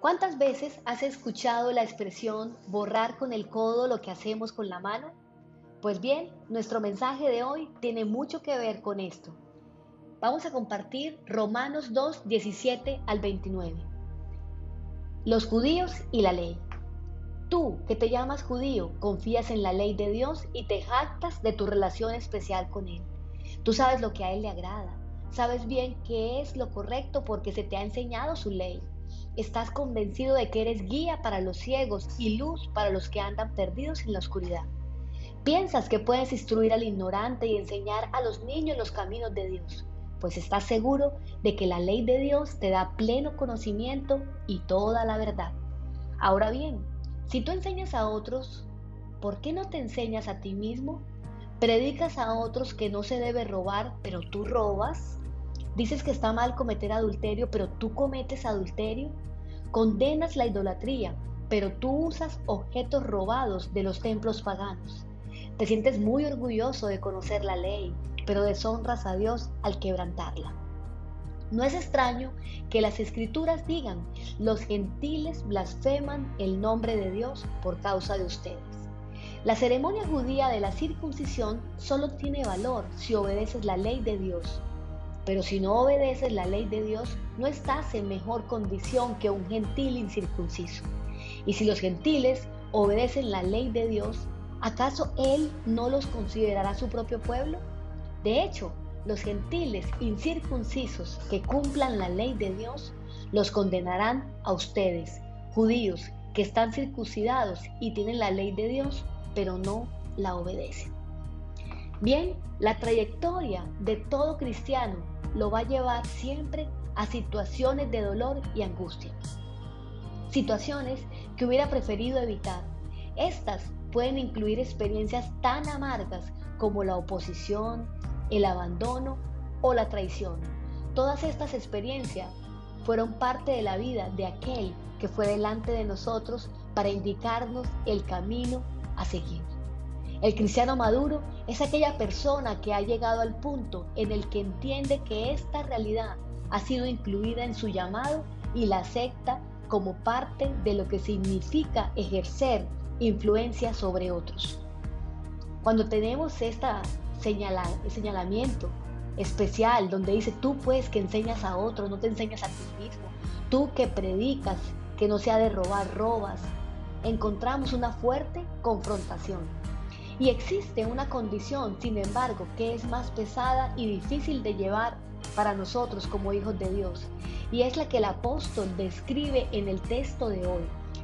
¿Cuántas veces has escuchado la expresión borrar con el codo lo que hacemos con la mano? Pues bien, nuestro mensaje de hoy tiene mucho que ver con esto. Vamos a compartir Romanos 2, 17 al 29. Los judíos y la ley. Tú, que te llamas judío, confías en la ley de Dios y te jactas de tu relación especial con Él. Tú sabes lo que a Él le agrada, sabes bien qué es lo correcto porque se te ha enseñado su ley. Estás convencido de que eres guía para los ciegos y luz para los que andan perdidos en la oscuridad. Piensas que puedes instruir al ignorante y enseñar a los niños los caminos de Dios, pues estás seguro de que la ley de Dios te da pleno conocimiento y toda la verdad. Ahora bien, si tú enseñas a otros, ¿por qué no te enseñas a ti mismo? ¿Predicas a otros que no se debe robar, pero tú robas? ¿Dices que está mal cometer adulterio, pero tú cometes adulterio? Condenas la idolatría, pero tú usas objetos robados de los templos paganos. Te sientes muy orgulloso de conocer la ley, pero deshonras a Dios al quebrantarla. No es extraño que las escrituras digan, los gentiles blasfeman el nombre de Dios por causa de ustedes. La ceremonia judía de la circuncisión solo tiene valor si obedeces la ley de Dios. Pero si no obedeces la ley de Dios, no estás en mejor condición que un gentil incircunciso. Y si los gentiles obedecen la ley de Dios, ¿acaso Él no los considerará su propio pueblo? De hecho, los gentiles incircuncisos que cumplan la ley de Dios los condenarán a ustedes, judíos que están circuncidados y tienen la ley de Dios, pero no la obedecen. Bien, la trayectoria de todo cristiano lo va a llevar siempre a situaciones de dolor y angustia. Situaciones que hubiera preferido evitar. Estas pueden incluir experiencias tan amargas como la oposición, el abandono o la traición. Todas estas experiencias fueron parte de la vida de aquel que fue delante de nosotros para indicarnos el camino a seguir. El cristiano maduro es aquella persona que ha llegado al punto en el que entiende que esta realidad ha sido incluida en su llamado y la acepta como parte de lo que significa ejercer influencia sobre otros. Cuando tenemos señala, señalamiento especial donde dice tú pues que enseñas a otros, no te enseñas a ti mismo, tú que predicas que no sea de robar, robas, encontramos una fuerte confrontación. Y existe una condición, sin embargo, que es más pesada y difícil de llevar para nosotros como hijos de Dios, y es la que el apóstol describe en el texto de hoy.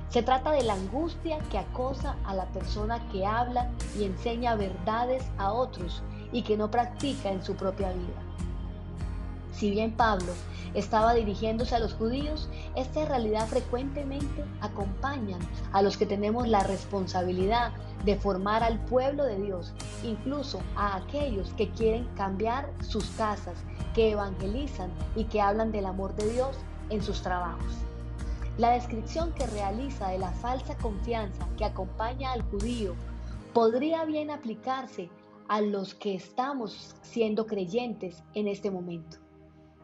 Se trata de la angustia que acosa a la persona que habla y enseña verdades a otros y que no practica en su propia vida. Si bien Pablo estaba dirigiéndose a los judíos, esta realidad frecuentemente acompaña a los que tenemos la responsabilidad de formar al pueblo de Dios, incluso a aquellos que quieren cambiar sus casas, que evangelizan y que hablan del amor de Dios en sus trabajos. La descripción que realiza de la falsa confianza que acompaña al judío podría bien aplicarse a los que estamos siendo creyentes en este momento.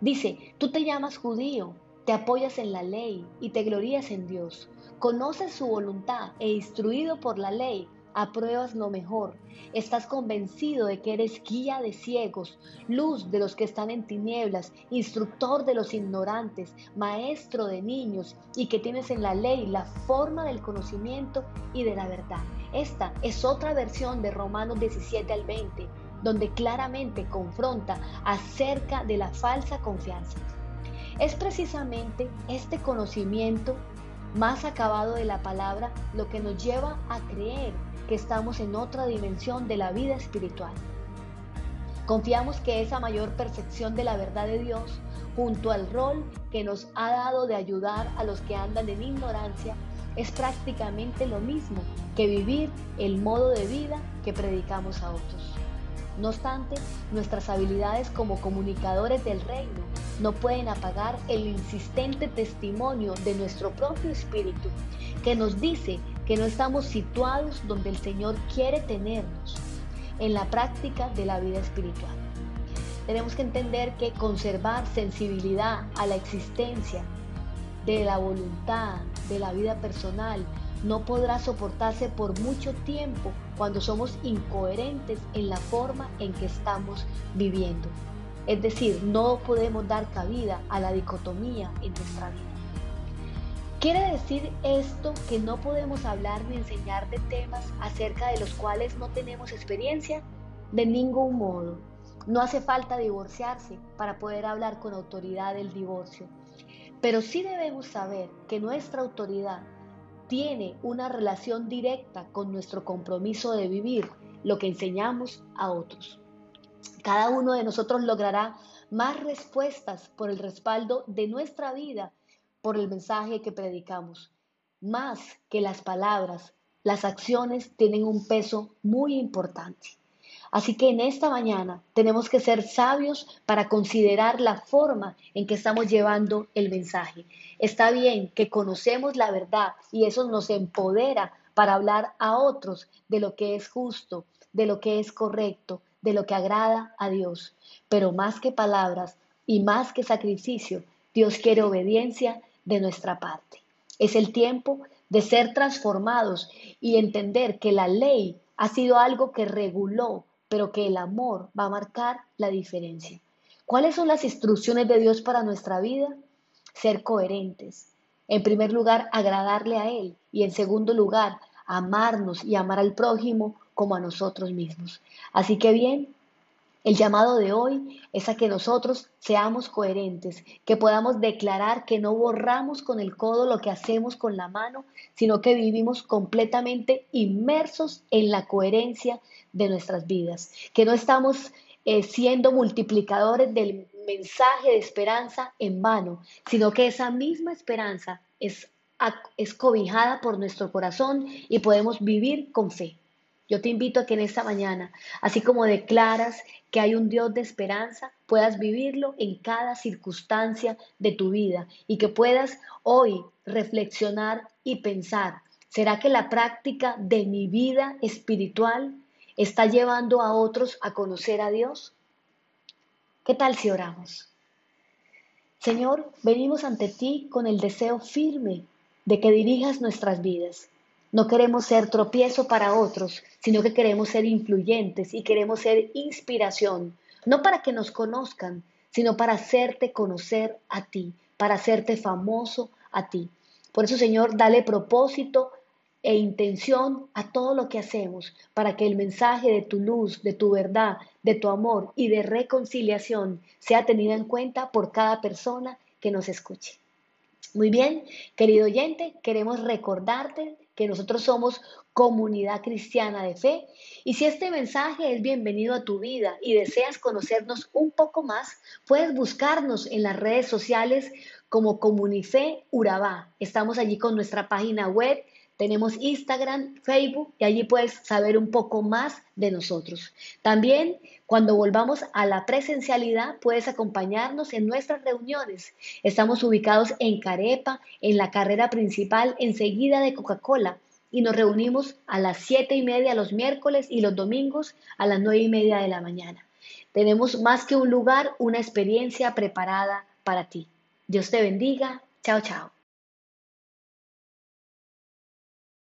Dice, tú te llamas judío, te apoyas en la ley y te glorías en Dios, conoces su voluntad e instruido por la ley, apruebas lo mejor, estás convencido de que eres guía de ciegos, luz de los que están en tinieblas, instructor de los ignorantes, maestro de niños y que tienes en la ley la forma del conocimiento y de la verdad. Esta es otra versión de Romanos 17 al 20, donde claramente confronta acerca de la falsa confianza. Es precisamente este conocimiento más acabado de la palabra lo que nos lleva a creer que estamos en otra dimensión de la vida espiritual. Confiamos que esa mayor perfección de la verdad de Dios, junto al rol que nos ha dado de ayudar a los que andan en ignorancia, es prácticamente lo mismo que vivir el modo de vida que predicamos a otros. No obstante, nuestras habilidades como comunicadores del reino no pueden apagar el insistente testimonio de nuestro propio espíritu que nos dice que no estamos situados donde el Señor quiere tenernos en la práctica de la vida espiritual. Tenemos que entender que conservar sensibilidad a la existencia de la voluntad, de la vida personal, no podrá soportarse por mucho tiempo cuando somos incoherentes en la forma en que estamos viviendo. Es decir, no podemos dar cabida a la dicotomía en nuestra vida. ¿Quiere decir esto que no podemos hablar ni enseñar de temas acerca de los cuales no tenemos experiencia? De ningún modo. No hace falta divorciarse para poder hablar con autoridad del divorcio. Pero sí debemos saber que nuestra autoridad tiene una relación directa con nuestro compromiso de vivir lo que enseñamos a otros. Cada uno de nosotros logrará más respuestas por el respaldo de nuestra vida, por el mensaje que predicamos. Más que las palabras, las acciones tienen un peso muy importante. Así que en esta mañana tenemos que ser sabios para considerar la forma en que estamos llevando el mensaje. Está bien que conocemos la verdad y eso nos empodera para hablar a otros de lo que es justo, de lo que es correcto, de lo que agrada a Dios. Pero más que palabras y más que sacrificio, Dios quiere obediencia de nuestra parte. Es el tiempo de ser transformados y entender que la ley ha sido algo que reguló pero que el amor va a marcar la diferencia. ¿Cuáles son las instrucciones de Dios para nuestra vida? Ser coherentes. En primer lugar, agradarle a Él y en segundo lugar, amarnos y amar al prójimo como a nosotros mismos. Así que bien, el llamado de hoy es a que nosotros seamos coherentes, que podamos declarar que no borramos con el codo lo que hacemos con la mano, sino que vivimos completamente inmersos en la coherencia de nuestras vidas, que no estamos eh, siendo multiplicadores del mensaje de esperanza en vano, sino que esa misma esperanza es, es cobijada por nuestro corazón y podemos vivir con fe. Yo te invito a que en esta mañana, así como declaras que hay un Dios de esperanza, puedas vivirlo en cada circunstancia de tu vida y que puedas hoy reflexionar y pensar, ¿será que la práctica de mi vida espiritual está llevando a otros a conocer a Dios? ¿Qué tal si oramos? Señor, venimos ante ti con el deseo firme de que dirijas nuestras vidas no queremos ser tropiezo para otros, sino que queremos ser influyentes y queremos ser inspiración, no para que nos conozcan, sino para hacerte conocer a ti, para hacerte famoso a ti. Por eso, Señor, dale propósito e intención a todo lo que hacemos, para que el mensaje de tu luz, de tu verdad, de tu amor y de reconciliación sea tenido en cuenta por cada persona que nos escuche. Muy bien, querido oyente, queremos recordarte que nosotros somos comunidad cristiana de fe. Y si este mensaje es bienvenido a tu vida y deseas conocernos un poco más, puedes buscarnos en las redes sociales como Comunife Urabá. Estamos allí con nuestra página web tenemos Instagram, Facebook y allí puedes saber un poco más de nosotros. También cuando volvamos a la presencialidad puedes acompañarnos en nuestras reuniones. Estamos ubicados en Carepa, en la carrera principal enseguida de Coca-Cola y nos reunimos a las siete y media los miércoles y los domingos a las nueve y media de la mañana. Tenemos más que un lugar, una experiencia preparada para ti. Dios te bendiga. Chao, chao.